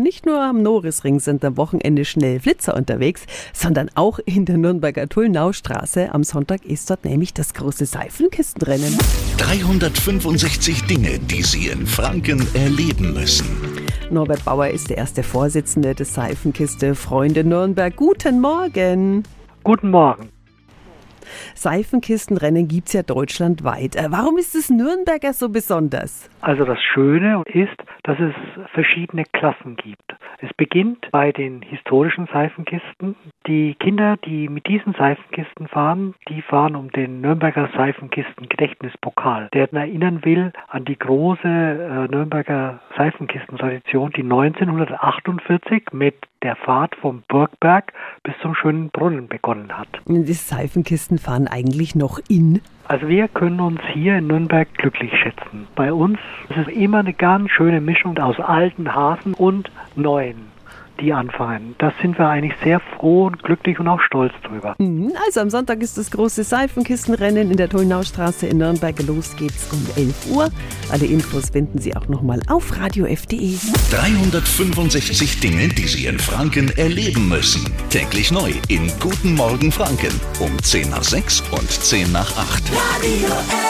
Nicht nur am Norisring sind am Wochenende schnell Flitzer unterwegs, sondern auch in der Nürnberger Tullnaustraße. Am Sonntag ist dort nämlich das große Seifenkistenrennen. 365 Dinge, die Sie in Franken erleben müssen. Norbert Bauer ist der erste Vorsitzende des Seifenkiste Freunde Nürnberg. Guten Morgen. Guten Morgen. Seifenkistenrennen gibt es ja deutschlandweit. Äh, warum ist es Nürnberger so besonders? Also das Schöne ist, dass es verschiedene Klassen gibt. Es beginnt bei den historischen Seifenkisten. Die Kinder, die mit diesen Seifenkisten fahren, die fahren um den Nürnberger Seifenkisten Gedächtnispokal, der erinnern will an die große äh, Nürnberger Seifenkistentradition, die 1948 mit der Fahrt vom Burgberg bis zum schönen Brunnen begonnen hat. Die Seifenkisten fahren eigentlich noch in? Also wir können uns hier in Nürnberg glücklich schätzen. Bei uns ist es immer eine ganz schöne Mischung aus alten Hasen und neuen die anfangen. Da sind wir eigentlich sehr froh und glücklich und auch stolz drüber. Mhm, also am Sonntag ist das große Seifenkistenrennen in der Tolnaustraße in Nürnberg. Los geht's um 11 Uhr. Alle Infos finden Sie auch nochmal auf radiof.de. 365 Dinge, die Sie in Franken erleben müssen. Täglich neu in Guten Morgen Franken um 10 nach 6 und 10 nach 8. Radio F.